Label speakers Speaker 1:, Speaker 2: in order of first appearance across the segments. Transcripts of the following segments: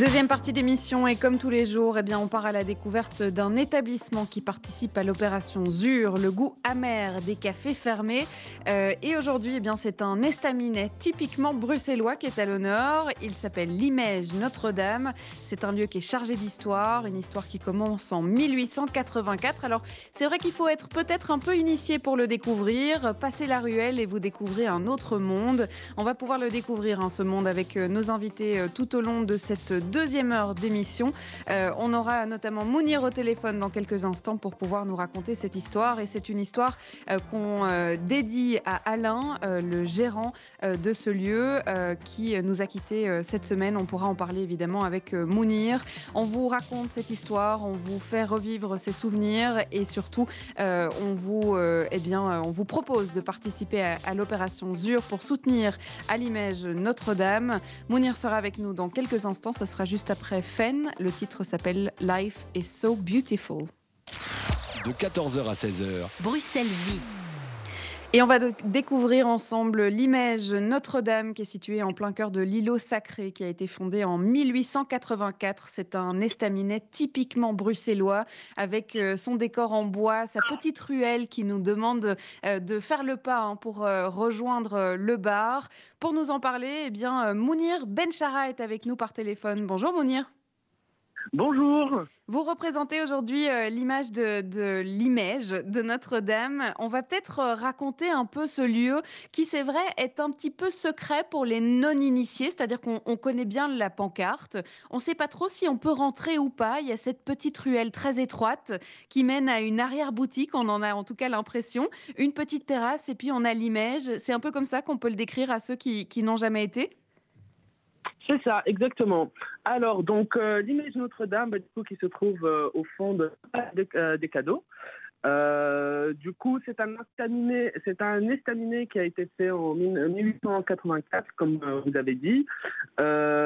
Speaker 1: Deuxième partie d'émission et comme tous les jours, eh bien, on part à la découverte d'un établissement qui participe à l'opération ZUR, le goût amer des cafés fermés. Euh, et aujourd'hui, eh bien, c'est un estaminet typiquement bruxellois qui est à l'honneur. Il s'appelle l'Image Notre-Dame. C'est un lieu qui est chargé d'histoire, une histoire qui commence en 1884. Alors, c'est vrai qu'il faut être peut-être un peu initié pour le découvrir. Passer la ruelle et vous découvrez un autre monde. On va pouvoir le découvrir, hein, ce monde, avec euh, nos invités euh, tout au long de cette deuxième heure d'émission. Euh, on aura notamment Mounir au téléphone dans quelques instants pour pouvoir nous raconter cette histoire. Et c'est une histoire euh, qu'on euh, dédie à Alain, le gérant de ce lieu, qui nous a quittés cette semaine. On pourra en parler évidemment avec Mounir. On vous raconte cette histoire, on vous fait revivre ses souvenirs et surtout, on, vous, eh bien, on vous propose de participer à, l'opération ZUR pour soutenir à l'image Notre-Dame. Mounir sera avec nous dans quelques instants. Sera juste après Fen. Le titre s'appelle Life is so beautiful.
Speaker 2: De 14h à 16h.
Speaker 3: Bruxelles vit.
Speaker 1: Et on va découvrir ensemble l'image Notre-Dame qui est située en plein cœur de l'îlot sacré qui a été fondé en 1884. C'est un estaminet typiquement bruxellois avec euh, son décor en bois, sa petite ruelle qui nous demande euh, de faire le pas hein, pour euh, rejoindre le bar. Pour nous en parler, eh bien, Mounir Benchara est avec nous par téléphone. Bonjour Mounir.
Speaker 4: Bonjour.
Speaker 1: Vous représentez aujourd'hui euh, l'image de, l'image de Notre-Dame. On va peut-être euh, raconter un peu ce lieu qui, c'est vrai, est un petit peu secret pour les non-initiés, c'est-à-dire qu'on connaît bien la pancarte. On ne sait pas trop si on peut rentrer ou pas. Il y a cette petite ruelle très étroite qui mène à une arrière-boutique, on en a en tout cas l'impression, une petite terrasse et puis on a l'image. C'est un peu comme ça qu'on peut le décrire à ceux qui n'ont jamais été.
Speaker 4: C'est ça, exactement. Alors, donc, euh, l'image Notre-Dame, bah, du coup, qui se trouve euh, au fond de, euh, des cadeaux. du coup, c'est un estaminet, c'est un estaminet qui a été fait en 1884, comme vous avez dit,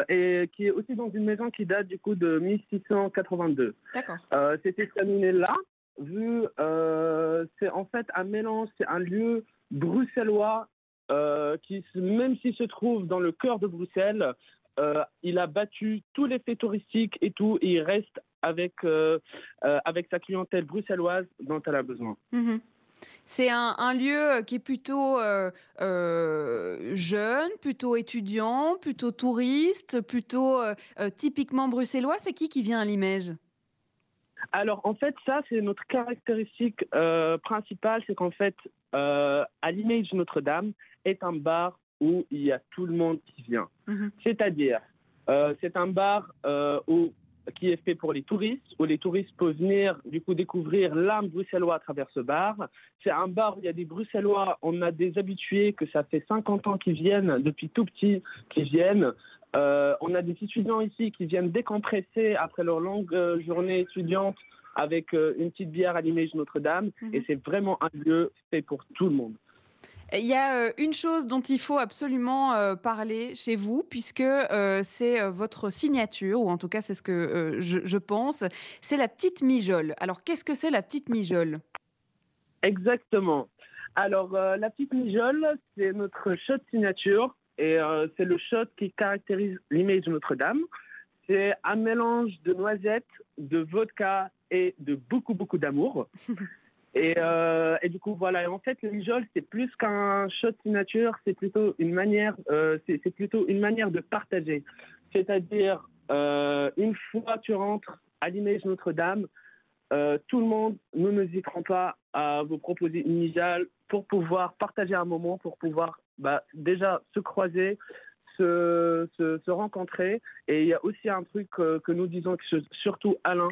Speaker 4: et qui est aussi dans une maison qui date du coup de 1682.
Speaker 1: D'accord.
Speaker 4: cet estaminet-là, vu, c'est en fait un mélange, c'est un lieu bruxellois qui, même s'il se trouve dans le cœur de Bruxelles, euh, il a battu tous les faits touristiques et tout, et il reste avec, euh, euh, avec sa clientèle bruxelloise dont elle a besoin.
Speaker 1: Mhm. C'est un, lieu qui est plutôt jeune, plutôt étudiant, plutôt touriste, plutôt typiquement bruxellois. C'est qui qui vient à Limège?
Speaker 4: Alors en fait, ça c'est notre caractéristique principale, c'est qu'en fait, à l'image Notre-Dame est un bar où il y a tout le monde qui vient. Mhm. C'est-à-dire, euh, c'est un bar euh, où, qui est fait pour les touristes, où les touristes peuvent venir du coup découvrir l'âme bruxellois à travers ce bar. C'est un bar où il y a des Bruxellois, on a des habitués que ça fait 50 ans qu'ils viennent, depuis tout petit, qui viennent. Euh, on a des étudiants ici qui viennent décompresser après leur longue journée étudiante avec une petite bière à l'image Notre-Dame. Mhm. Et c'est vraiment un lieu fait pour tout le monde.
Speaker 1: Il y a euh, une chose dont il faut absolument euh, parler chez vous, puisque euh, c'est votre signature, ou en tout cas c'est ce que je, pense, c'est la petite mijole. Alors qu'est-ce que c'est la petite mijole
Speaker 4: Exactement. Alors la petite mijole, c'est notre shot signature, et c'est le shot qui caractérise l'image Notre-Dame. C'est un mélange de noisettes, de vodka et de beaucoup, beaucoup d'amour. Euh, et, du coup, voilà. en fait, le mijol, c'est plus qu'un shot signature, c'est plutôt une manière, euh, c'est plutôt une manière de partager. C'est-à-dire, euh, une fois tu rentres à l'image Notre-Dame, tout le monde, nous n'hésiterons pas à vous proposer une mijole pour pouvoir partager un moment, pour pouvoir bah, déjà se croiser, se, se, rencontrer. Et il y a aussi un truc que nous disons, que surtout Alain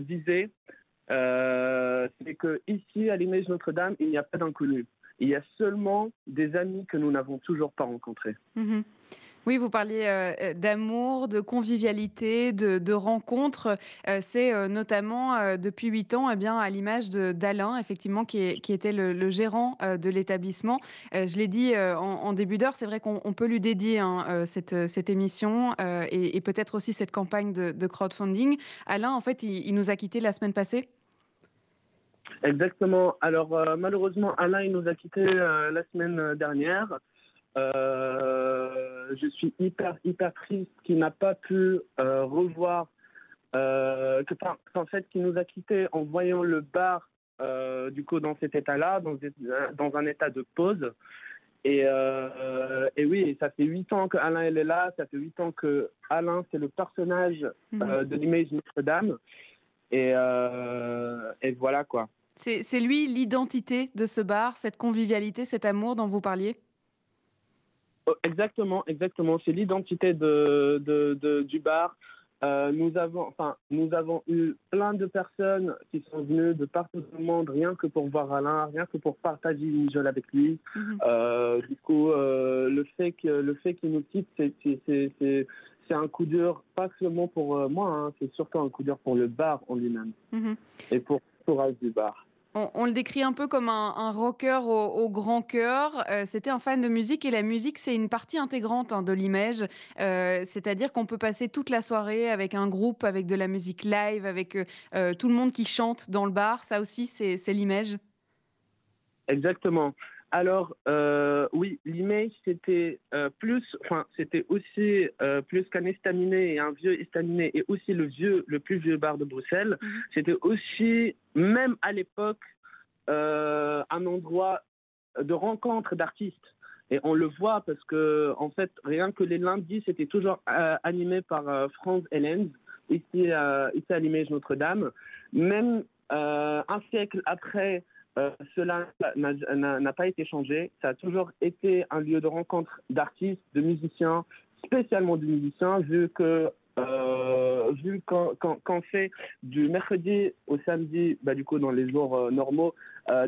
Speaker 4: disait, euh, c'est qu'ici, à l'image Notre-Dame, il n'y a pas d'inconnus. Il y a seulement des amis que nous n'avons toujours pas rencontrés.
Speaker 1: Mhm. Oui, vous parliez euh, d'amour, de convivialité, de, rencontres. Euh, c'est euh, notamment euh, depuis huit ans, eh bien, à l'image d'Alain, effectivement, qui, était le, gérant euh, de l'établissement. Euh, je l'ai dit euh, en, début d'heure, c'est vrai qu'on on peut lui dédier hein, euh, cette, émission euh, et, peut-être aussi cette campagne de, crowdfunding. Alain, en fait, il, nous a quittés la semaine passée.
Speaker 4: Exactement. Alors euh, malheureusement, Alain il nous a quittés euh, la semaine dernière. Euh, je suis hyper hyper triste qu'il n'a pas pu euh, revoir, euh, que, qu'en fait qu'il nous a quittés en voyant le bar du coup dans cet état-là, dans, dans un état de pause. Et, euh, et oui, ça fait huit ans que Alain elle est là, ça fait huit ans que Alain c'est le personnage
Speaker 1: Mhm.
Speaker 4: euh, de l'image Notre-Dame. Et, euh, et voilà quoi.
Speaker 1: C'est c'est lui l'identité de ce bar, cette convivialité, cet amour dont vous parliez?
Speaker 4: Exactement, exactement. C'est l'identité de, de, de- du bar. Euh, nous avons, enfin, nous avons eu plein de personnes qui sont venues de partout dans le monde, rien que pour voir Alain, rien que pour partager une gueule avec lui.
Speaker 1: Mhm.
Speaker 4: Euh, du coup, euh, le fait qu'il nous quitte, c'est un coup dur, pas seulement pour euh, moi, hein, c'est surtout un coup dur pour le bar en lui-même
Speaker 1: Mhm.
Speaker 4: et pour l'entourage du bar.
Speaker 1: On, le décrit un peu comme un, rocker au, grand cœur. Euh, C'était un fan de musique et la musique, c'est une partie intégrante hein, de l'image. Euh, C'est-à-dire qu'on peut passer toute la soirée avec un groupe, avec de la musique live, avec euh, tout le monde qui chante dans le bar. Ça aussi, c'est l'image.
Speaker 4: Exactement. Alors, euh, oui, l'image, c'était euh, plus, enfin, c'était aussi euh, plus qu'un estaminet et un vieux estaminet et aussi le vieux, le plus vieux bar de Bruxelles.
Speaker 1: Mhm.
Speaker 4: C'était aussi, même à l'époque, un endroit de rencontre d'artistes. Et on le voit parce que, en fait, rien que les lundis, c'était toujours animé par Franz Hellens, ici, ici à l'image Notre-Dame. Même un siècle après, euh, cela n'a- pas été changé. Ça a toujours été un lieu de rencontre d'artistes, de musiciens, spécialement de musiciens, vu que euh, vu qu'on fait du mercredi au samedi, bah, du coup dans les jours euh, normaux,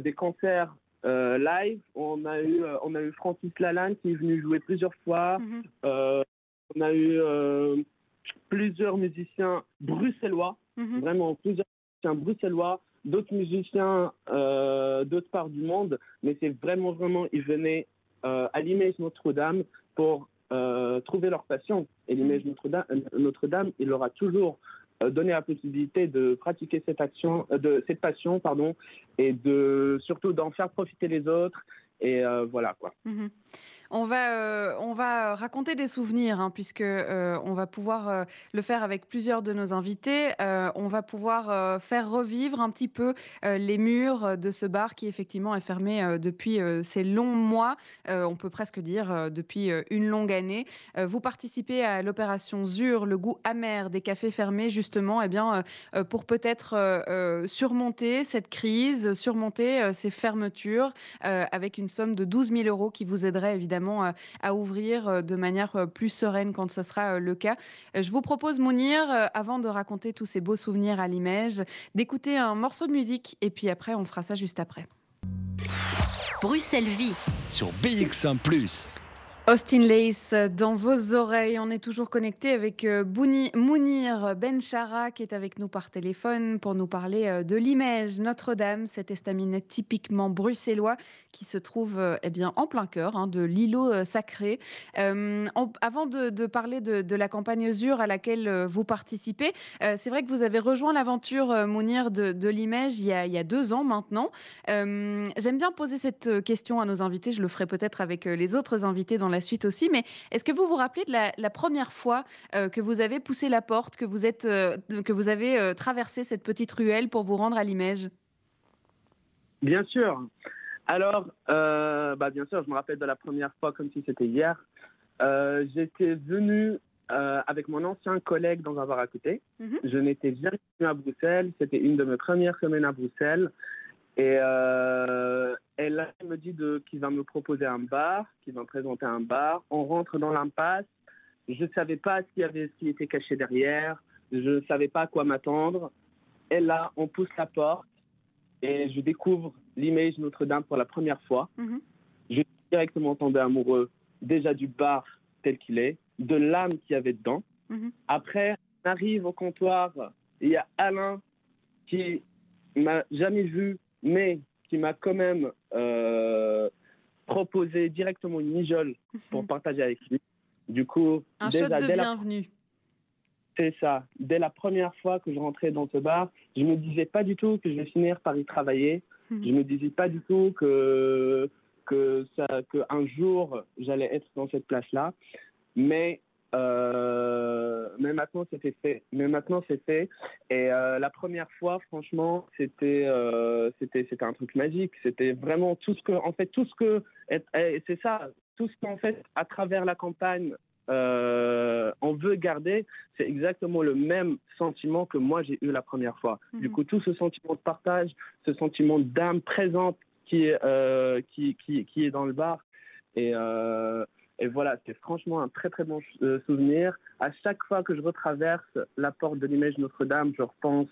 Speaker 4: des concerts live. On a eu on a eu Francis Lalanne qui est venu jouer plusieurs fois.
Speaker 1: Mhm.
Speaker 4: Euh, on a eu plusieurs musiciens bruxellois
Speaker 1: Mhm.
Speaker 4: vraiment plusieurs musiciens bruxellois, d'autres musiciens euh, d'autres parts du monde, mais c'est vraiment, vraiment, ils venaient euh, à l'image Notre-Dame pour euh, trouver leur passion. Et l'image Notre-Dame, Notre-Dame, il leur a toujours euh, donné la possibilité de pratiquer cette action, euh, de cette passion, pardon, et de surtout d'en faire profiter les autres. Et euh, voilà quoi.
Speaker 1: Mhm. On va, euh, on va raconter des souvenirs, hein, puisque euh, on va pouvoir euh, le faire avec plusieurs de nos invités. On va pouvoir faire revivre un petit peu les murs de ce bar qui effectivement est fermé depuis ces longs mois, on peut presque dire depuis une longue année. Vous participez à l'opération ZUR, le goût amer des cafés fermés, justement, eh bien, pour peut-être surmonter cette crise, surmonter ces fermetures avec une somme de 12 000 euros qui vous aiderait évidemment euh, à ouvrir euh, de manière euh, plus sereine quand ce sera le cas. Je vous propose, Mounir, avant de raconter tous ces beaux souvenirs à l'image, d'écouter un morceau de musique et puis après, on fera ça juste après.
Speaker 3: Bruxelles Vie.
Speaker 2: Sur BX1 ⁇
Speaker 1: Austin Lace euh, dans vos oreilles. On est toujours connecté avec euh, Mounir Benchara qui est avec nous par téléphone pour nous parler euh, de l'image Notre-Dame, cet estaminet typiquement bruxellois qui se trouve eh bien, en plein cœur hein, de l'îlot sacré. Avant de, parler de, la campagne ZUR à laquelle vous participez, c'est vrai que vous avez rejoint l'aventure Mounir de, de il, y a- deux ans maintenant. J'aime bien poser cette question à nos invités. Je le ferai peut-être avec les autres invités dans la suite aussi. Mais est-ce que vous vous rappelez de la, la première fois euh, que vous avez poussé la porte, que vous, êtes, euh, que vous avez euh, traversé cette petite ruelle pour vous rendre à l'image?
Speaker 4: Bien sûr. Alors, bah, bien sûr, je me rappelle de la première fois comme si c'était hier. J'étais venu avec mon ancien collègue dans un bar à côté.
Speaker 1: Mhm.
Speaker 4: Je n'étais jamais venu à Bruxelles. C'était une de mes premières semaines à Bruxelles. Et, euh, là, il me dit qu'il va me proposer un bar, qu'il va me présenter un bar. On rentre dans l'impasse. Je ne savais pas ce qu'il y avait, ce qui était caché derrière. Je ne savais pas à quoi m'attendre. Et là, on pousse la porte et je découvre l'image Notre-Dame pour la première fois.
Speaker 1: Mhm.
Speaker 4: Je suis directement tombé amoureux déjà du bar tel qu'il est. de l'âme qu'il y avait dedans.
Speaker 1: Mhm.
Speaker 4: Après, on arrive au comptoir, il y a Alain qui m'a jamais vu, mais qui m'a quand même euh, proposé directement une mijole pour partager avec lui. Du coup,
Speaker 1: Un shot de
Speaker 4: dès la
Speaker 1: bienvenue.
Speaker 4: c'est ça. Dès la première fois que je rentrais dans ce bar, je me disais pas du tout que je vais finir par y travailler.
Speaker 1: Mhm.
Speaker 4: Je me disais pas du tout que que ça, que un jour j'allais être dans cette place-là. Mais euh, mais maintenant c'était fait. Mais maintenant c'est fait. Et euh, la première fois, franchement, c'était euh, c'était c'était un truc magique. C'était vraiment tout ce que en fait tout ce que c'est ça tout ce qu'en fait à travers la campagne euh, on veut garder, c'est exactement le même sentiment que moi j'ai eu la première fois. Du
Speaker 1: Mhm.
Speaker 4: coup, tout ce sentiment de partage, ce sentiment d'âme présente qui est, euh, qui, qui, qui est dans le bar. Et, euh, et voilà, c'est franchement un très très bon euh, souvenir. À chaque fois que je retraverse la porte de l'image Notre-Dame, je repense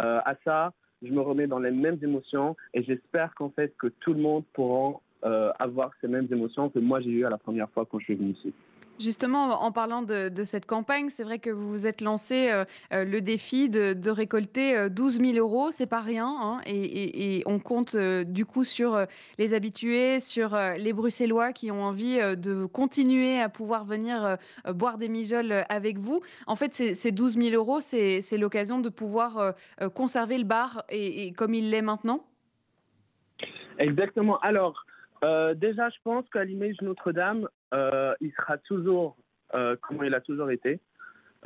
Speaker 4: euh, à ça. Je me remets dans les mêmes émotions et j'espère qu'en fait que tout le monde pourra euh, avoir ces mêmes émotions que moi j'ai eu à la première fois quand je suis venu ici.
Speaker 1: Justement, en parlant de, cette campagne, c'est vrai que vous vous êtes lancé euh, euh, le défi de, récolter euh, 12 000 euros, c'est pas rien, hein, et, on compte euh, du coup sur euh, les habitués, sur euh, les Bruxellois qui ont envie euh, de continuer à pouvoir venir euh, euh, boire des mijoles euh, avec vous. En fait, ces, ces 12 000 euros, c'est l'occasion de pouvoir euh, euh, conserver le bar et, comme il l'est maintenant.
Speaker 4: Exactement. Alors, euh, déjà, je pense qu'à l'image Notre-Dame, euh, il sera toujours euh, comment il a toujours été.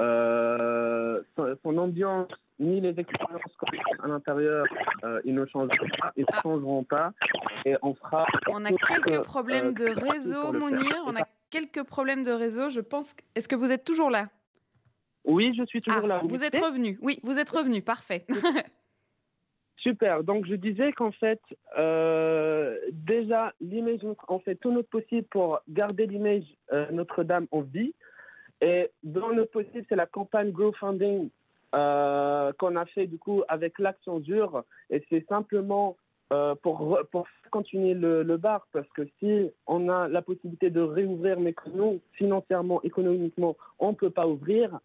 Speaker 4: Euh, son, son ambiance, ni les expériences qu'on a à l'intérieur, euh, ils ne changeront pas, ils ne changeront pas. Et on fera.
Speaker 1: On a quelques
Speaker 4: que,
Speaker 1: problèmes
Speaker 4: euh,
Speaker 1: de réseau. Mounir. On a quelques problèmes de réseau. Je pense. que- Est-ce que vous êtes toujours là?
Speaker 4: Oui, je suis toujours
Speaker 1: Ah,
Speaker 4: là.
Speaker 1: Vous êtes revenu. Oui, vous êtes revenu. Parfait.
Speaker 4: Super. Donc, je disais qu'en fait, euh, déjà, l'image, on fait tout notre possible pour garder l'image euh, Notre-Dame en vie. Et dans notre possible, c'est la campagne GoFunding euh, qu'on a fait du coup avec l'Action Dure. Et c'est simplement euh, pour, pour continuer le, le bar. Parce que si on a la possibilité de réouvrir, mais que nous, financièrement, économiquement, on ne peut pas ouvrir,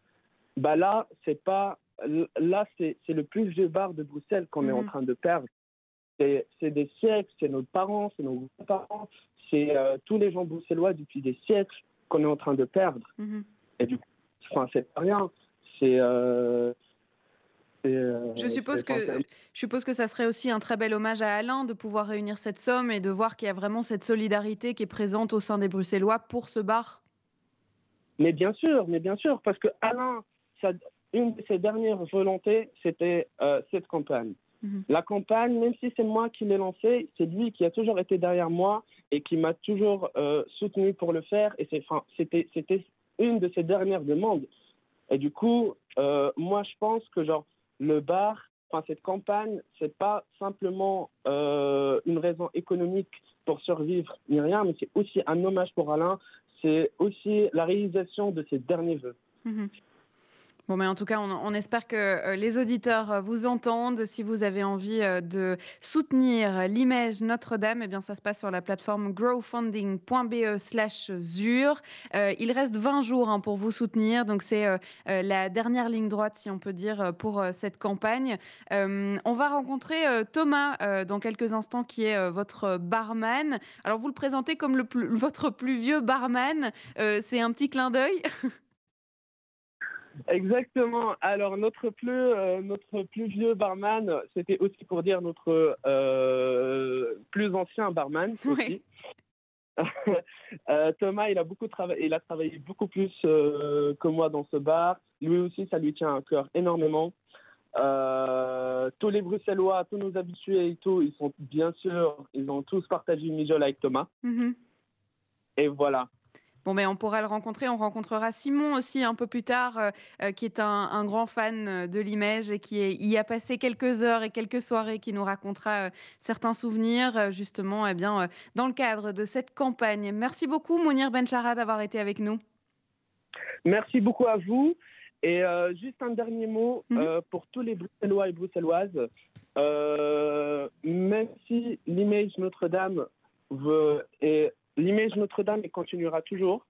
Speaker 4: bah là, c'est pas là, c'est le plus vieux bar de Bruxelles qu'on est en
Speaker 1: Mhm.
Speaker 4: train de perdre. C'est des siècles, c'est nos parents, c'est nos grands-parents, c'est euh, tous les gens bruxellois depuis des siècles qu'on est en train de perdre.
Speaker 1: Mhm.
Speaker 4: Et du coup, enfin, c'est pas rien. C'est. euh, euh,
Speaker 1: Je suppose que, je suppose que ça serait aussi un très bel hommage à Alain de pouvoir réunir cette somme et de voir qu'il y a vraiment cette solidarité qui est présente au sein des Bruxellois pour ce bar.
Speaker 4: Mais bien sûr, mais bien sûr, parce que Alain, sa- une de ses dernières volontés, c'était euh, cette campagne.
Speaker 1: Mhm.
Speaker 4: La campagne, même si c'est moi qui l'ai lancée, c'est lui qui a toujours été derrière moi et qui m'a toujours euh, soutenu pour le faire. Et c'était, c'était une de ses dernières demandes. Et du coup, euh, moi, je pense que genre le bar, enfin cette campagne, c'est pas simplement euh, une raison économique pour survivre ni rien, mais c'est aussi un hommage pour Alain. C'est aussi la réalisation de ses derniers vœux.
Speaker 1: Mhm. Bon, mais en tout cas, on, espère que euh, les auditeurs euh, vous entendent. Si vous avez envie euh, de soutenir l'image Notre-Dame, eh bien, ça se passe sur la plateforme growfunding.be slash ZUR. Il reste 20 jours hein, pour vous soutenir. Donc, c'est la dernière ligne droite, si on peut dire, pour cette campagne. On va rencontrer Thomas dans quelques instants, qui est votre barman. Alors, vous le présentez comme votre plus vieux barman. C'est un petit clin d'œil.
Speaker 4: Exactement. Alors notre plus euh, notre plus vieux barman, c'était aussi pour dire notre euh, plus ancien barman. aussi. Euh, Thomas, il a beaucoup travaillé, il a travaillé beaucoup plus que moi dans ce bar. Lui aussi, ça lui tient à cœur énormément. Tous les Bruxellois, tous nos habitués et tout, ils sont bien sûr, ils ont tous partagé une mijole avec Thomas.
Speaker 1: Mhm.
Speaker 4: Et voilà.
Speaker 1: Bon, mais on pourra le rencontrer. On rencontrera Simon aussi un peu plus tard, euh, euh, qui est un, un grand fan euh, de l'image et qui est- y a passé quelques heures et quelques soirées, qui nous racontera euh, certains souvenirs, justement, eh bien, dans le cadre de cette campagne. Merci beaucoup, Mounir Benchara, d'avoir été avec nous.
Speaker 4: Merci beaucoup à vous. Et euh, juste un dernier mot
Speaker 1: Mhm.
Speaker 4: pour tous les Bruxellois et Bruxelloises. Euh, même si l'image Notre-Dame et l'image Notre-Dame continuera toujours.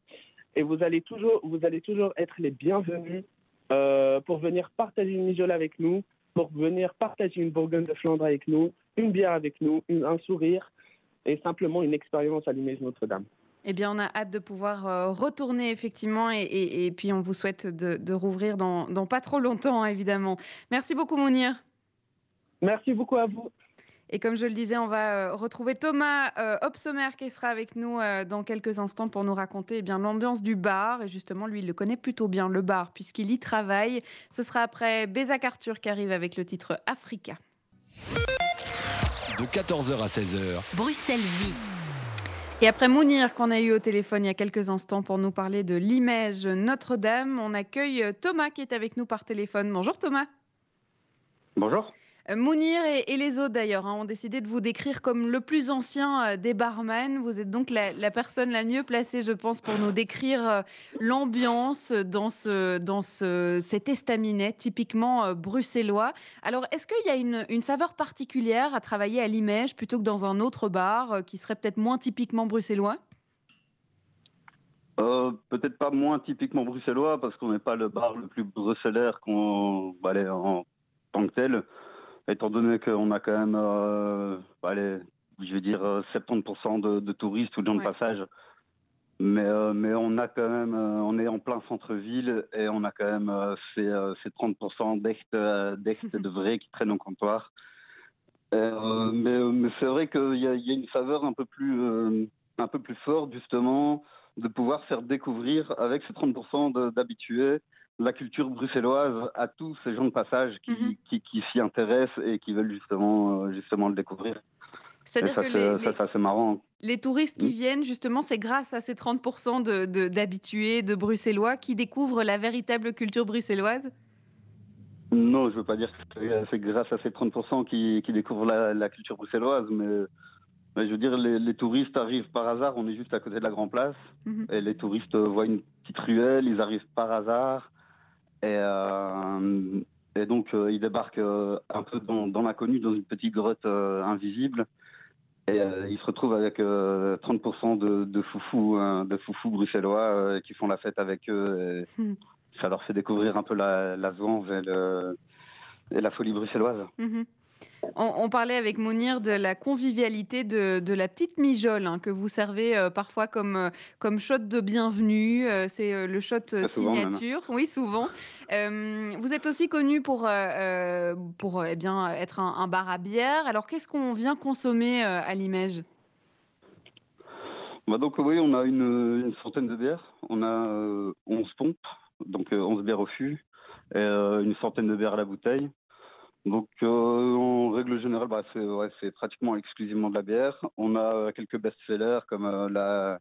Speaker 4: Et vous allez toujours, vous allez toujours être les bienvenus euh, pour venir partager une mijole avec nous, pour venir partager une Bourgogne de Flandre avec nous, une bière avec nous, une- un sourire et simplement une expérience à l'image Notre-Dame.
Speaker 1: Eh bien, on a hâte de pouvoir euh, retourner effectivement et, et- et puis on vous souhaite de, de rouvrir dans, dans pas trop longtemps, hein, évidemment. Merci beaucoup, Mounir.
Speaker 4: Merci beaucoup à vous.
Speaker 1: Et comme je le disais, on va euh, retrouver Thomas euh, qui sera avec nous euh, dans quelques instants pour nous raconter eh bien l'ambiance du bar. Et justement, lui, il le connaît plutôt bien, le bar, puisqu'il y travaille. Ce sera après Bézac Arthur qui arrive avec le titre Africa.
Speaker 2: De 14h à 16h,
Speaker 3: Bruxelles vit.
Speaker 1: Et après Mounir, qu'on a eu au téléphone il y a quelques instants pour nous parler de l'image Notre-Dame, on accueille euh, Thomas qui est avec nous par téléphone. Bonjour Thomas.
Speaker 5: Bonjour.
Speaker 1: Euh, Mounir et, et les autres d'ailleurs hein, ont décidé de vous décrire comme le plus ancien euh, des barman. Vous êtes donc la, la personne la mieux placée, je pense, pour nous décrire euh, l'ambiance dans, ce, dans ce, cet estaminet typiquement bruxellois. Alors, est-ce qu'il y a une, une saveur particulière à travailler à Limège plutôt que dans un autre bar qui serait peut-être moins typiquement bruxellois?
Speaker 5: Euh, Peut-être pas moins typiquement bruxellois parce qu'on n'est pas le bar le plus bruxellaire qu'on bah, en tant que tel, étant donné qu'on a quand même, euh, bah, allez, je vais dire euh, 70% de, de touristes ou de gens
Speaker 1: Ouais.
Speaker 5: de passage. Mais, euh, mais on a quand même, euh, on est en plein centre-ville et on a quand même euh, ces, euh, ces 30% d'ex euh, d'ex de vrais qui traînent au comptoir. Euh, mais mais c'est vrai qu'il y, a- il y a une saveur un peu plus, euh, un peu plus forte justement de pouvoir faire découvrir avec ces 30% de- d'habitués la culture bruxelloise à tous ces gens de passage qui,
Speaker 1: Mhm.
Speaker 5: qui, qui s'y intéressent et qui veulent justement, euh, justement le découvrir. Et
Speaker 1: C'est-à-dire
Speaker 5: ça,
Speaker 1: que
Speaker 5: c'est
Speaker 1: les,
Speaker 5: ça, assez marrant.
Speaker 1: les touristes qui
Speaker 5: Mm.
Speaker 1: viennent, justement, c'est grâce à ces 30% de- de- d'habitués, de, bruxellois, qui découvrent la véritable culture bruxelloise?
Speaker 5: Non, je veux pas dire que c'est- grâce à ces 30% qui, qui découvrent la, la culture bruxelloise, mais, mais je veux dire, les, les touristes arrivent par hasard, on est juste à côté de la Grand Place,
Speaker 1: Mhm.
Speaker 5: et les touristes voient une petite ruelle, ils arrivent par hasard, et, euh, et donc euh, ils débarquent euh, un peu dans, dans l'inconnu, dans une petite grotte euh, invisible, et ils se retrouvent avec euh, 30% de, de foufous, hein, de foufous bruxellois qui font la fête avec eux. et
Speaker 1: Mhm.
Speaker 5: Ça leur fait découvrir un peu la, la et, le- et la folie bruxelloise.
Speaker 1: Mhm. On, on parlait avec Mounir de la convivialité de, de la petite mijole hein, que vous servez euh, parfois comme, euh, comme shot de bienvenue. euh, c'est euh, le shot
Speaker 5: souvent,
Speaker 1: signature. Oui, souvent. Vous êtes aussi connu pour, pour eh bien, être un, un bar à bière. Alors, qu'est-ce qu'on vient consommer à Limège
Speaker 5: Bah donc oui, on a une, une centaine de bières. On a euh, 11 pompes, donc euh, 11 bières au fût, et une centaine de bières à la bouteille. Donc euh, en règle générale, bah, c'est ouais, pratiquement exclusivement de la bière. On a euh, quelques best-sellers comme euh, la,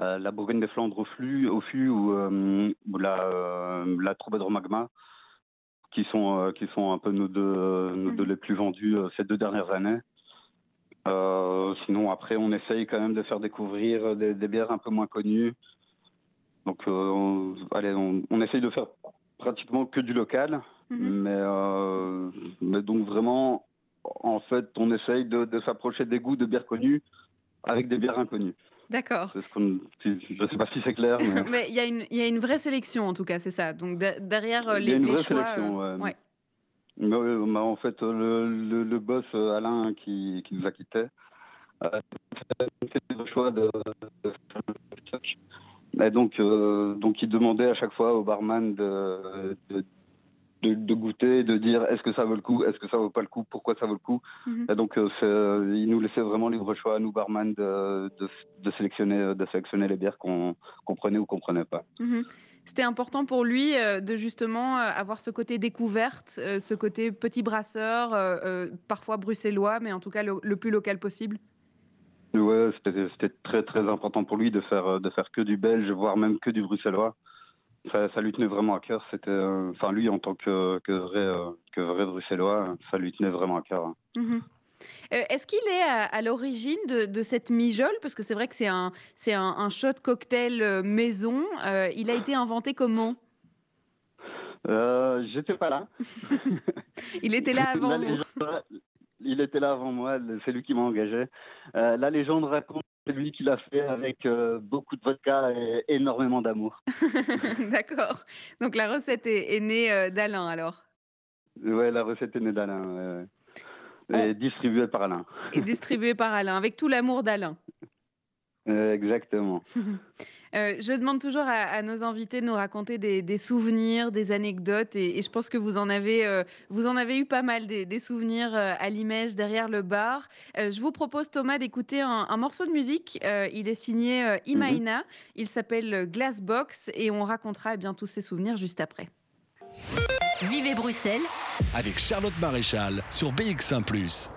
Speaker 5: euh, la Bourgogne des Flandres au, flux, au fût ou, ou la, la Troubadour Magma, qui sont, qui sont un peu nos deux, nos deux
Speaker 1: Mhm.
Speaker 5: les plus vendus ces deux dernières années. Sinon, après, on essaye quand même de faire découvrir des, des bières un peu moins connues. Donc, on, allez, on, on essaye de faire pratiquement que du local,
Speaker 1: Mhm.
Speaker 5: mais, euh, mais donc vraiment, en fait, on essaye de, de s'approcher des goûts de bières connues avec des bières inconnues.
Speaker 1: D'accord.
Speaker 5: Je ne sais pas si c'est clair, mais
Speaker 1: il y, a une- il y a une vraie sélection, en tout cas, c'est ça. Donc, de- derrière euh,
Speaker 5: il y
Speaker 1: les,
Speaker 5: a une
Speaker 1: les
Speaker 5: vraie
Speaker 1: choix.
Speaker 5: sélection.
Speaker 1: euh,
Speaker 5: ouais.
Speaker 1: ouais.
Speaker 5: Mais en fait, le, le, le boss euh, Alain qui, qui nous a quittés a fait le choix de, de faire le stock. Et donc, euh, donc, il demandait à chaque fois au barman de, de, de, de goûter, de dire est-ce que ça vaut le coup, est-ce que ça vaut pas le coup, pourquoi ça vaut le coup.
Speaker 1: Mhm.
Speaker 5: Et donc, euh, c'est- il nous laissait vraiment libre choix à nous barman de, de, de sélectionner, de sélectionner les bières qu'on qu'on prenait ou qu'on prenait pas.
Speaker 1: Mhm. C'était important pour lui euh, de justement euh, avoir ce côté découverte, euh, ce côté petit brasseur, euh, euh, parfois bruxellois, mais en tout cas le, le plus local possible.
Speaker 5: Ouais, c'était très très important pour lui de faire euh, de faire que du belge, voire même que du bruxellois. Ça, ça lui tenait vraiment à cœur. C'était, euh, enfin lui en tant que que vrai euh, que vrai bruxellois, ça lui tenait vraiment à cœur.
Speaker 1: Mhm. Euh, Est-ce qu'il est à, à l'origine de, de cette mijole Parce que c'est vrai que c'est un, c'est un, un shot cocktail maison. Euh, il a été inventé comment?
Speaker 5: Euh, J'étais pas là.
Speaker 1: Il était là avant
Speaker 5: La légende- il était là avant moi. C'est lui qui m'a engagé. La légende raconte c'est lui qui l'a fait avec euh, beaucoup de vodka et énormément d'amour.
Speaker 1: D'accord. Donc la recette est, est née euh, d'Alain alors?
Speaker 5: Ouais, la recette est née d'Alain. ouais. Et distribuée par Alain.
Speaker 1: Et distribuée par Alain, avec tout l'amour d'Alain.
Speaker 5: Euh, exactement.
Speaker 1: Euh, je demande toujours à, à nos invités de nous raconter des, des souvenirs, des anecdotes, et, et je pense que vous en avez, euh, vous en avez eu pas mal des, des souvenirs euh, à l'image derrière le bar. Euh, je vous propose Thomas d'écouter un, un morceau de musique. Euh, il est signé euh, Imaina. Il s'appelle Glassbox et on racontera eh bien tous ces souvenirs juste après.
Speaker 3: Vivez Bruxelles,
Speaker 2: Avec Charlotte Maréchal sur BX1 ⁇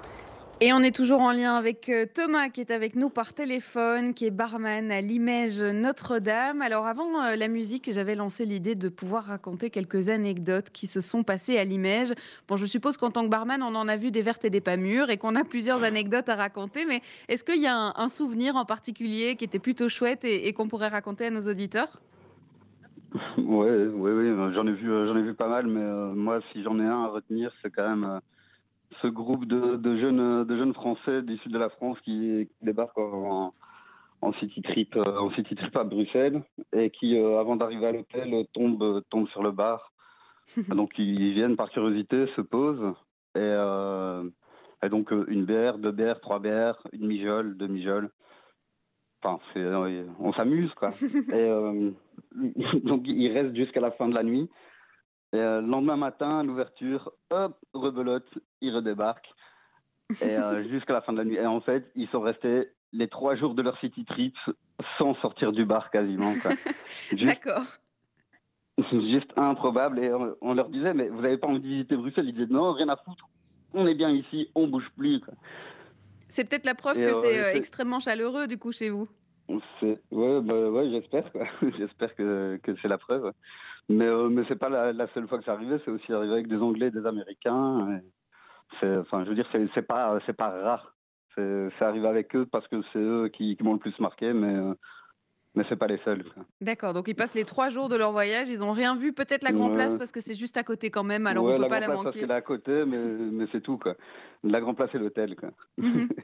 Speaker 1: Et on est toujours en lien avec euh, Thomas qui est avec nous par téléphone, qui est barman à Limège Notre-Dame. Alors avant euh, la musique, j'avais lancé l'idée de pouvoir raconter quelques anecdotes qui se sont passées à Limège. Bon, je suppose qu'en tant que barman, on en a vu des vertes et des pas mûres et qu'on a plusieurs anecdotes à raconter. Mais est-ce qu'il y a un, un souvenir en particulier qui était plutôt chouette et, et qu'on pourrait raconter à nos auditeurs?
Speaker 5: Ouais, ouais, ouais, j'en ai vu, euh, j'en ai vu pas mal, mais euh, moi, si j'en ai un à retenir, c'est quand même euh, ce groupe de, de jeunes, de jeunes Français du sud de la France qui, qui débarquent en, en city trip, euh, en city trip à Bruxelles et qui, euh, avant d'arriver à l'hôtel, tombent, tombent sur le bar. donc ils viennent par curiosité, se posent et, euh, et donc une bière, deux bières, trois bières, une mijole, deux mijoles. Enfin, on s'amuse quoi. et euh, donc ils restent jusqu'à la fin de la nuit. Et euh, le lendemain matin, à l'ouverture, hop, rebelote, ils redébarquent. Et euh, jusqu'à la fin de la nuit. Et en fait, ils sont restés les trois jours de leur city trip sans sortir du bar quasiment.
Speaker 1: D'accord.
Speaker 5: juste improbable. Et on, on leur disait, mais vous n'avez pas envie de visiter Bruxelles? Ils disaient, non, rien à foutre. On est bien ici, on bouge plus.
Speaker 1: C'est peut-être la preuve
Speaker 5: Et,
Speaker 1: que
Speaker 5: euh,
Speaker 1: c'est extrêmement chaleureux du coup chez vous.
Speaker 5: Ouais, bah, ouais j'espère. j'espère que, que c'est la preuve. Mais, euh, mais c'est pas la, seule fois que c'est arrivé. C'est aussi arrivé avec des Anglais et des Américains. Enfin, je veux dire, c'est, pas, pas rare. C'est arrivé avec eux parce que c'est eux qui, qui m'ont le plus marqué, mais, euh, mais c'est pas les seuls.
Speaker 1: D'accord, donc ils passent les trois jours de leur voyage, ils ont rien vu, peut-être la Grand. Place parce que c'est juste à côté quand même, alors
Speaker 5: ouais,
Speaker 1: on peut
Speaker 5: la
Speaker 1: pas
Speaker 5: Grand
Speaker 1: la
Speaker 5: Place, parce
Speaker 1: manquer.
Speaker 5: qu'elle est à côté, mais, mais c'est tout. Quoi. La Grand Place et l'hôtel. Quoi.
Speaker 1: Mhm.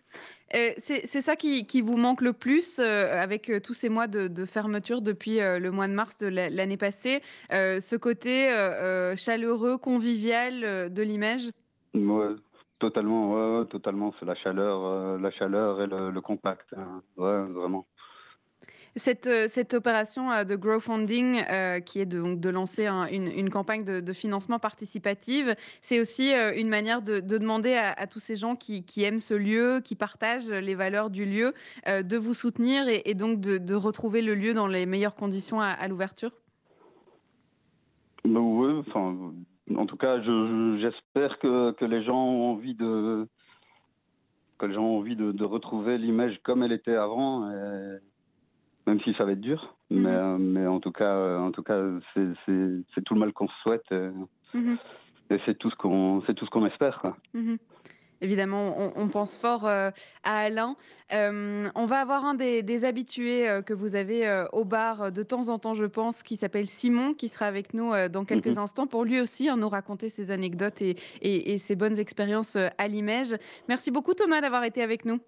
Speaker 1: Euh, c'est ça qui, qui vous manque le plus euh, avec euh, tous ces mois de, de fermeture depuis euh, le mois de mars de la- l'année passée, euh, ce côté chaleureux, convivial de l'image?
Speaker 5: Ouais, totalement, ouais, totalement. C'est la chaleur, la chaleur et le, le contact. hein. Ouais, vraiment.
Speaker 1: Cette, euh, cette opération euh, de crowdfunding, euh, qui est de, donc, de lancer un- une, campagne de, financement participative, c'est aussi euh, une manière de, de demander à, tous ces gens qui, aiment ce lieu, qui partagent les valeurs du lieu, de vous soutenir et, donc de, retrouver le lieu dans les meilleures conditions à, l'ouverture.
Speaker 5: Bah ouais, enfin, en tout cas, je- je- j'espère que, les gens ont envie de que les gens ont envie de, retrouver l'image comme elle était avant, même si ça va être dur.
Speaker 1: Mhm.
Speaker 5: Mais, euh, mais en tout cas, euh, en tout cas, c'est tout le mal qu'on se souhaite, et,
Speaker 1: Mhm.
Speaker 5: et c'est tout ce qu'on c'est tout ce qu'on espère. Quoi.
Speaker 1: Mhm. Évidemment, on, on pense fort euh, à Alain. Euh, on va avoir un des, des habitués euh, que vous avez euh, au bar euh, de temps en temps, je pense, qui s'appelle Simon, qui sera avec nous euh, dans quelques instants pour lui aussi hein, nous raconter ses anecdotes et, et- et ses bonnes expériences euh, à Limège. Merci beaucoup Thomas d'avoir été avec nous.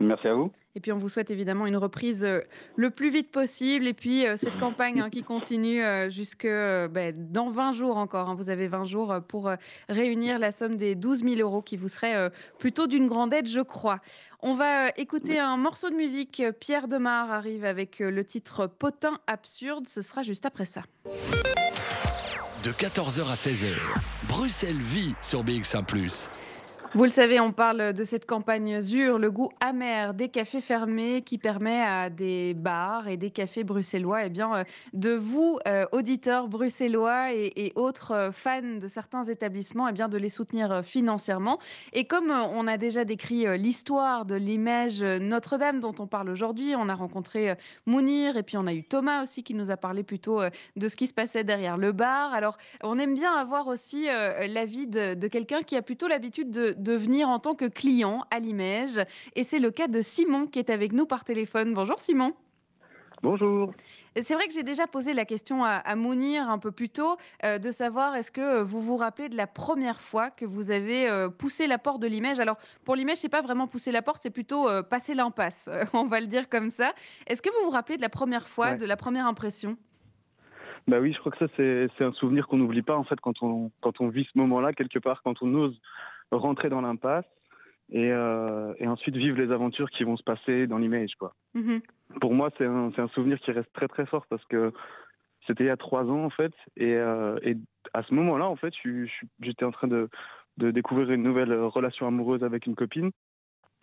Speaker 5: Merci à vous.
Speaker 1: Et puis on vous souhaite évidemment une reprise euh, le plus vite possible. Et puis euh, cette campagne hein, qui continue euh, jusque ben, dans 20 jours encore. hein. Vous avez 20 jours pour réunir la somme des 12 000 euros qui vous serait plutôt d'une grande aide, je crois. On va écouter un morceau de musique. Pierre Demar arrive avec le titre Potin absurde. Ce sera juste après ça.
Speaker 2: De 14h à 16h, Bruxelles vit sur BX1 ⁇
Speaker 1: Vous le savez, on parle de cette campagne ZUR, le goût amer des cafés fermés qui permet à des bars et des cafés bruxellois eh bien, euh, de vous, euh, auditeurs bruxellois et, autres euh, fans de certains établissements, eh bien, de les soutenir financièrement. Et comme on a déjà décrit l'histoire de l'image Notre-Dame dont on parle aujourd'hui, on a rencontré Mounir et puis on a eu Thomas aussi qui nous a parlé plutôt de ce qui se passait derrière le bar. Alors, on aime bien avoir aussi l'avis de, quelqu'un qui a plutôt l'habitude de, de venir en tant que client à l'image. Et c'est le cas de Simon qui est avec nous par téléphone. Bonjour Simon.
Speaker 4: Bonjour.
Speaker 1: C'est vrai que j'ai déjà posé la question à, Mounir un peu plus tôt, euh, de savoir est-ce que vous vous rappelez de la première fois que vous avez euh, poussé la porte de l'image Alors, pour l'image, c'est pas vraiment pousser la porte, c'est plutôt euh, passer l'impasse, on va le dire comme ça. Est-ce que vous vous rappelez de la première fois, de la première impression?
Speaker 6: Bah oui, je crois que ça, c'est un souvenir qu'on n'oublie pas, en fait, quand on, quand on vit ce moment-là, quelque part, quand on ose rentrer dans l'impasse et, euh, et, ensuite vivre les aventures qui vont se passer dans l'image, quoi. Mm-hmm. Pour moi, c'est un, un, souvenir qui reste très, très fort parce que c'était il y a trois ans, en fait, et, euh, et à ce moment-là, en fait, j'étais en train de, de découvrir une nouvelle relation amoureuse avec une copine.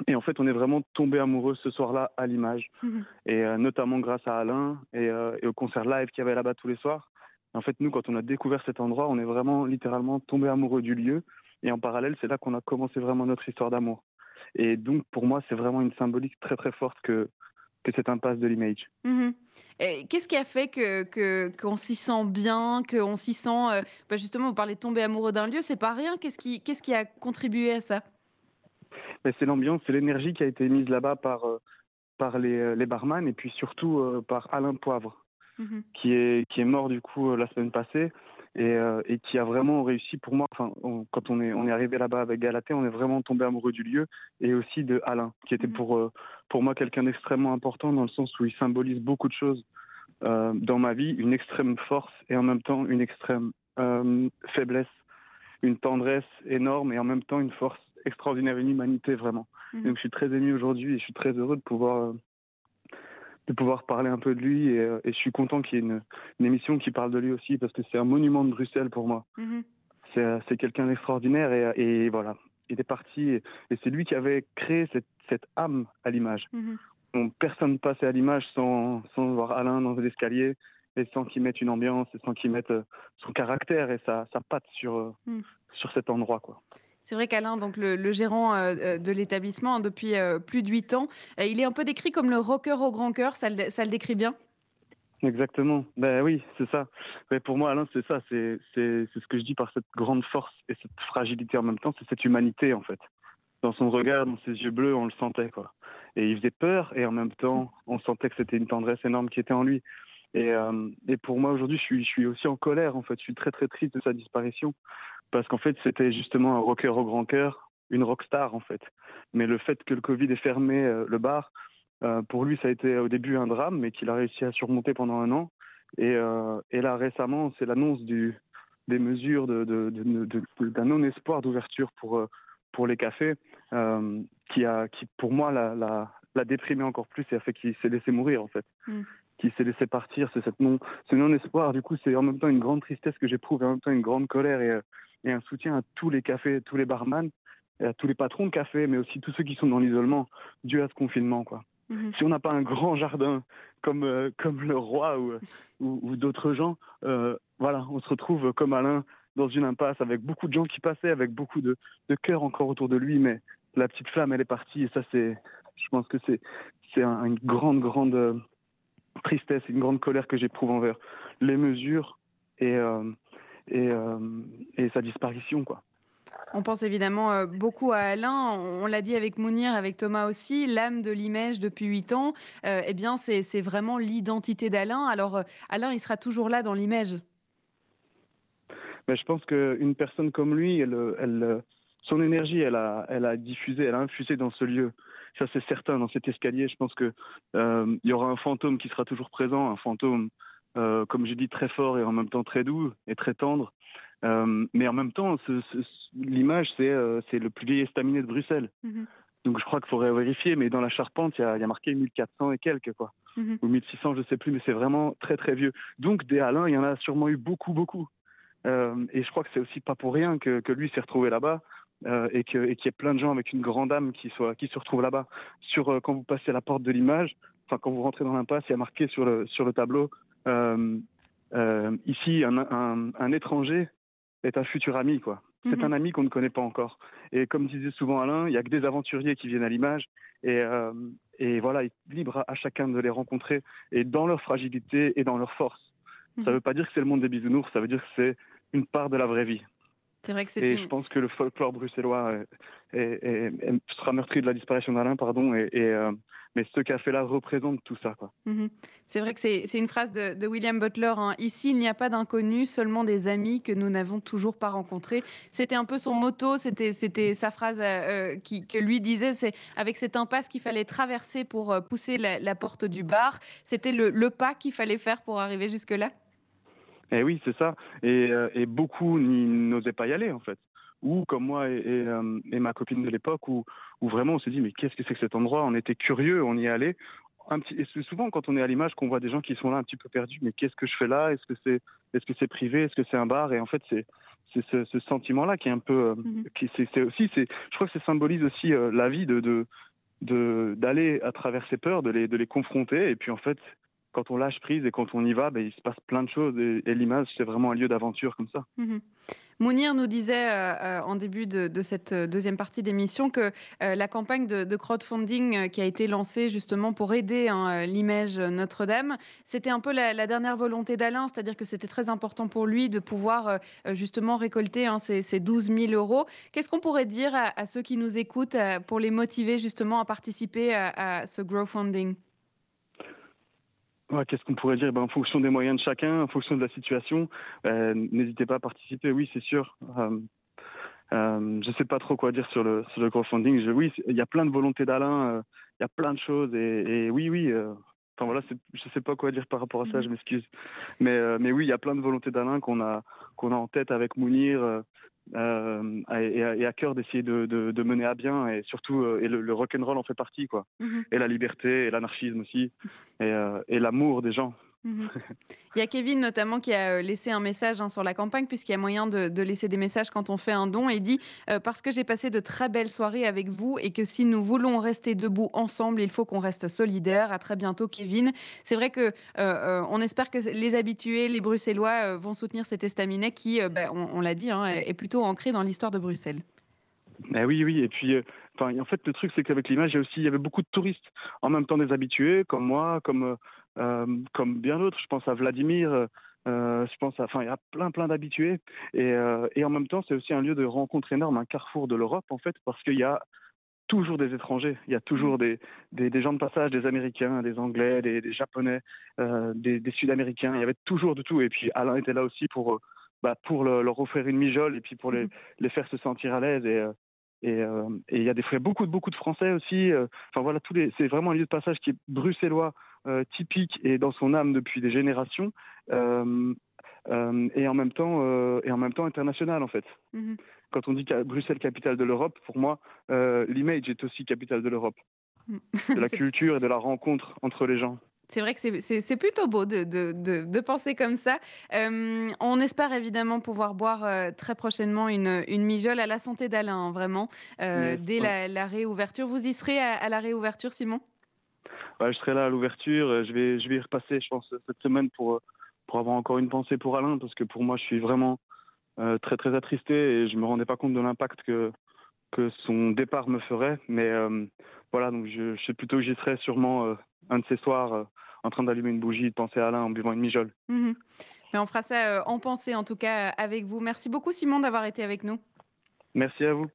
Speaker 6: Et en fait, on est vraiment tombé amoureux ce soir-là à l'image. Mhm. Et euh, notamment grâce à Alain et, et au concert live qu'il y avait là-bas tous les soirs. En fait, nous, quand on a découvert cet endroit, on est vraiment littéralement tombé amoureux du lieu. Et en parallèle, c'est là qu'on a commencé vraiment notre histoire d'amour. Et donc, pour moi, c'est vraiment une symbolique très très forte que, que cette impasse de l'image.
Speaker 1: Mhm. Qu'est-ce qui a fait que qu'on s'y sent bien, qu'on s'y sent euh, bah, justement, vous parlez de tomber amoureux d'un lieu, c'est pas rien. Qu'est-ce qui, qu'est-ce qui a contribué à ça?
Speaker 6: C'est l'ambiance, c'est l'énergie qui a été mise là-bas par, euh, par les, euh, les barman et puis surtout euh, par Alain Poivre, mhm. qui, est, qui est mort du coup la semaine passée et, et qui a vraiment réussi pour moi. Enfin, quand on est, on est arrivé là-bas avec Galatée, on est vraiment tombé amoureux du lieu et aussi de Alain, qui était mhm. pour, pour moi quelqu'un d'extrêmement important dans le sens où il symbolise beaucoup de choses dans ma vie, une extrême force et en même temps une extrême faiblesse, une tendresse énorme et en même temps une force extraordinaire, une humanité vraiment. Mhm. Donc je suis très ému aujourd'hui et je suis très heureux de pouvoir euh, de pouvoir parler un peu de lui et, euh, et je suis content qu'il y ait une, une, émission qui parle de lui aussi parce que c'est un monument de Bruxelles pour moi. Euh, c'est quelqu'un d'extraordinaire et, et, voilà, il est parti et, c'est lui qui avait créé cette, cette âme à l'image. Mhm. personne ne passait à l'image sans, sans voir Alain dans l'escalier et sans qu'il mette une ambiance et sans qu'il mette son caractère et sa, sa patte sur, sur cet endroit. quoi.
Speaker 1: C'est vrai qu'Alain, donc le, gérant euh, euh, de l'établissement hein, depuis euh, plus de huit ans, il est un peu décrit comme le rocker au grand cœur. Ça, le décrit bien?
Speaker 6: Exactement. Ben oui, c'est ça. Mais pour moi, Alain, c'est ça. C'est ce que je dis par cette grande force et cette fragilité en même temps. C'est cette humanité, en fait. Dans son regard, dans ses yeux bleus, on le sentait, quoi. Et il faisait peur et en même temps, on sentait que c'était une tendresse énorme qui était en lui. Et, et pour moi, aujourd'hui, je suis, je suis aussi en colère, en fait. Je suis très, très triste de sa disparition parce qu'en fait, c'était justement un rocker au grand cœur, une rockstar en fait. Mais le fait que le Covid ait fermé euh, le bar, euh, pour lui, ça a été au début un drame, mais qu'il a réussi à surmonter pendant un an. Et, euh, là, récemment, c'est l'annonce des mesures d'un non-espoir d'ouverture pour, les cafés, qui, a, qui, pour moi, l'a, l'a, déprimé encore plus et a fait qu'il s'est laissé mourir, en fait. Mm. Qui s'est laissé partir, c'est cette non, ce non-espoir. Du coup, c'est en même temps une grande tristesse que j'éprouve, et en même temps une grande colère. Et, et un soutien à tous les cafés, tous les barman, et à tous les patrons de café, mais aussi tous ceux qui sont dans l'isolement dû à ce confinement. Quoi. Mhm. Si on n'a pas un grand jardin comme, euh, comme le roi ou, ou, d'autres gens, euh, voilà, on se retrouve comme Alain dans une impasse avec beaucoup de gens qui passaient, avec beaucoup de, de cœur encore autour de lui, mais la petite flamme, elle est partie, et ça, c'est, je pense que c'est, c'est une grande, grande euh, tristesse, une grande colère que j'éprouve envers les mesures et, et, euh, et sa disparition, quoi.
Speaker 1: On pense évidemment euh, beaucoup à Alain. On l'a dit avec Mounir, avec Thomas aussi. L'âme de l'image depuis huit ans, euh, eh bien, c'est vraiment l'identité d'Alain. Alors, Alain, il sera toujours là dans l'image.
Speaker 6: Mais je pense qu'une personne comme lui, elle, elle, son énergie, elle a, elle a diffusé, elle a infusé dans ce lieu. Ça, c'est certain. Dans cet escalier, je pense que il y aura un fantôme qui sera toujours présent, un fantôme euh, comme j'ai dit, très fort et en même temps très doux et très tendre. Euh, mais en même temps, l'image, euh, c'est le plus vieil estaminet de Bruxelles. Mhm. Donc je crois qu'il faudrait vérifier, mais dans la charpente, il y, a, marqué 1400 et quelques, quoi. Mhm. Ou 1600, je sais plus, mais c'est vraiment très très vieux. Donc des Alain, il y en a sûrement eu beaucoup, beaucoup. et je crois que c'est aussi pas pour rien que, lui s'est retrouvé là-bas. Et qu'il y ait plein de gens avec une grande âme qui, soit, qui se retrouvent là-bas. Sur quand vous passez à la porte de l'image, enfin quand vous rentrez dans l'impasse, il y a marqué sur le, sur le tableau euh, euh, ici, un, étranger est un futur ami, quoi. C'est mhm. un ami qu'on ne connaît pas encore. Et comme disait souvent Alain, il n'y a que des aventuriers qui viennent à l'image. Et, euh, et voilà, il est libre à, chacun de les rencontrer et dans leur fragilité et dans leur force. Ça ne mhm. veut pas dire que c'est le monde des bisounours, ça veut dire que c'est une part de la vraie vie.
Speaker 1: C'est vrai que c'est
Speaker 6: Et je pense que le folklore bruxellois est, sera meurtri de la disparition d'Alain, pardon, et, mais ce café-là représente tout ça. Quoi.
Speaker 1: Mmh c'est vrai que c'est une phrase de, William Butler. Hein. Ici, il n'y a pas d'inconnus, seulement des amis que nous n'avons toujours pas rencontrés. C'était un peu son motto, c'était sa phrase euh, qui, que lui disait, c'est avec cette impasse qu'il fallait traverser pour pousser la, porte du bar. C'était le, le pas qu'il fallait faire pour arriver jusque-là
Speaker 6: et eh oui, c'est ça. Et, euh, et beaucoup n'osaient pas y aller, en fait. Ou comme moi et, et, euh, ma copine de l'époque, où, où, vraiment on s'est dit, mais qu'est-ce que c'est que cet endroit? On était curieux, on y allait. Un petit, et souvent, quand on est à l'image, qu'on voit des gens qui sont là un petit peu perdus, mais qu'est-ce que je fais là? Est-ce que c'est est -ce c'est privé? Est-ce que c'est un bar? Et en fait, c'est c'est ce, ce sentiment-là qui est un peu, euh, mmh qui c'est aussi, c'est, je crois que ça symbolise aussi la vie de, de d'aller à travers ces peurs, de les, de les confronter, et puis en fait, quand on lâche prise et quand on y va, ben, il se passe plein de choses. Et, l'image, c'est vraiment un lieu d'aventure comme ça.
Speaker 1: Mmh Mounir nous disait euh, euh, en début de, cette euh, deuxième partie d'émission que la campagne de, crowdfunding qui a été lancée justement pour aider hein, l'image Notre-Dame, c'était un peu la, dernière volonté d'Alain, c'est-à-dire que c'était très important pour lui de pouvoir justement récolter hein, ces, 12 000 euros. Qu'est-ce qu'on pourrait dire à, ceux qui nous écoutent pour les motiver justement à participer à ce crowdfunding?
Speaker 6: Qu'est-ce qu'on pourrait dire? Ben, En fonction des moyens de chacun, en fonction de la situation, euh, n'hésitez pas à participer, oui, c'est sûr. Euh, euh, je ne sais pas trop quoi dire sur le, sur le crowdfunding. oui, il y a plein de volontés d'Alain, il y a plein de choses. Et, oui, oui. Enfin voilà, je ne sais pas quoi dire par rapport à ça, je m'excuse. Mais, mais oui, il y a plein de volontés d'Alain qu'on a, qu'on a en tête avec Mounir. Euh, et, à, cœur d'essayer de, mener à bien et surtout euh, et le, le rock and roll en fait partie quoi. Mhm. et la liberté et l'anarchisme aussi. Et, euh, et l'amour des gens
Speaker 1: Mhm. Il y a Kevin notamment qui a euh, laissé un message hein, sur la campagne, puisqu'il y a moyen de, laisser des messages quand on fait un don. Et il dit euh, Parce que j'ai passé de très belles soirées avec vous et que si nous voulons rester debout ensemble, il faut qu'on reste solidaires. À très bientôt, Kevin. C'est vrai que euh, on espère que les habitués, les Bruxellois, vont soutenir cet estaminet qui, ben, on, l'a dit, hein, est plutôt ancré dans l'histoire de Bruxelles.
Speaker 6: Ben oui, oui. Et puis, en fait, le truc, c'est qu'avec l'image, il y a aussi il y avait beaucoup de touristes, en même temps des habitués, comme moi, comme comme bien d'autres. Je pense à Vladimir. Euh, je pense, à, enfin, il y a plein, plein d'habitués. Et, euh, et, en même temps, c'est aussi un lieu de rencontre énorme, un carrefour de l'Europe, en fait, parce qu'il y a toujours des étrangers. Il y a toujours des, des, gens de passage, des Américains, des Anglais, des, Japonais, des, Sud-Américains. Il y avait toujours de tout. Et puis Alain était là aussi pour, bah, pour leur offrir une mijole et puis pour les, les faire se sentir à l'aise. Et, il y a des beaucoup, beaucoup de Français aussi. Enfin voilà, tous les, c'est vraiment un lieu de passage qui est bruxellois, euh, typique et dans son âme depuis des générations. Euh, euh, et en même temps et en même temps international en fait. Mhm. Quand on dit Bruxelles capitale de l'Europe, pour moi, l'image est aussi capitale de l'Europe, mhm. de la culture et de la rencontre entre les gens.
Speaker 1: C'est vrai que c'est plutôt beau de, de, de, penser comme ça. on espère évidemment pouvoir boire très prochainement une, une mijole à la santé d'Alain, hein, vraiment, dès la, réouverture. Vous y serez à la réouverture, Simon?
Speaker 6: Je serai là à l'ouverture. Euh, je vais, je vais y repasser, je pense, cette semaine pour, euh, pour avoir encore une pensée pour Alain, parce que pour moi, je suis vraiment euh, très, très attristé et je me rendais pas compte de l'impact que, que son départ me ferait. Mais voilà, donc je, je sais plutôt que j'y serai sûrement un de ces soirs en train d'allumer une bougie, de penser à Alain en buvant une mijole.
Speaker 1: Mmh Mais on fera ça en pensée, en tout cas, avec vous. Merci beaucoup, Simon, d'avoir été avec nous.
Speaker 6: Merci à vous.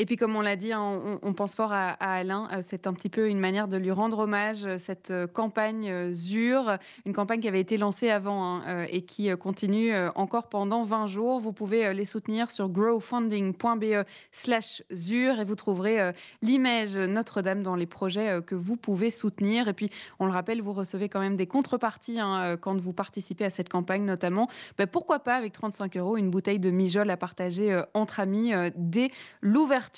Speaker 1: Et puis, comme on l'a dit, hein, on, pense fort à, Alain. Euh, c'est un petit peu une manière de lui rendre hommage, euh, cette euh, campagne ZUR, une campagne qui avait été lancée avant hein, et qui continue encore pendant 20 jours. Vous pouvez les soutenir sur growfunding.be slash ZUR et vous trouverez l'image Notre-Dame dans les projets que vous pouvez soutenir. Et puis, on le rappelle, vous recevez quand même des contreparties hein, quand vous participez à cette campagne, notamment. Ben, pourquoi pas, avec 35 euros, une bouteille de Mijol à partager entre amis dès l'ouverture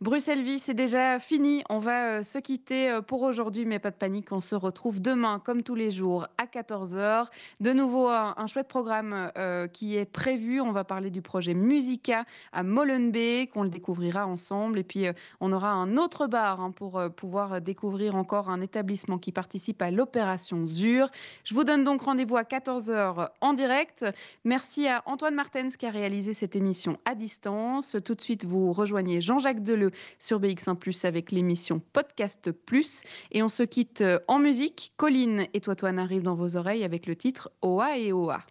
Speaker 1: Bruxelles Vie, c'est déjà fini. On va euh, se quitter euh, pour aujourd'hui, mais pas de panique. On se retrouve demain, comme tous les jours, à 14h. De nouveau, un, chouette programme euh, qui est prévu. On va parler du projet Musica à Molenbeek. On le découvrira ensemble. Et puis, on aura un autre bar hein, pour pouvoir découvrir encore un établissement qui participe à l'opération ZUR. Je vous donne donc rendez-vous à 14h en direct. Merci à Antoine Martens qui a réalisé cette émission à distance. Tout de suite, vous rejoignez Jean-Jacques Deleu sur BX1 ⁇ avec l'émission Podcast Plus. Et on se quitte euh, en musique. Colline et Toi Toi arrivent dans vos oreilles avec le titre Oa et Oa.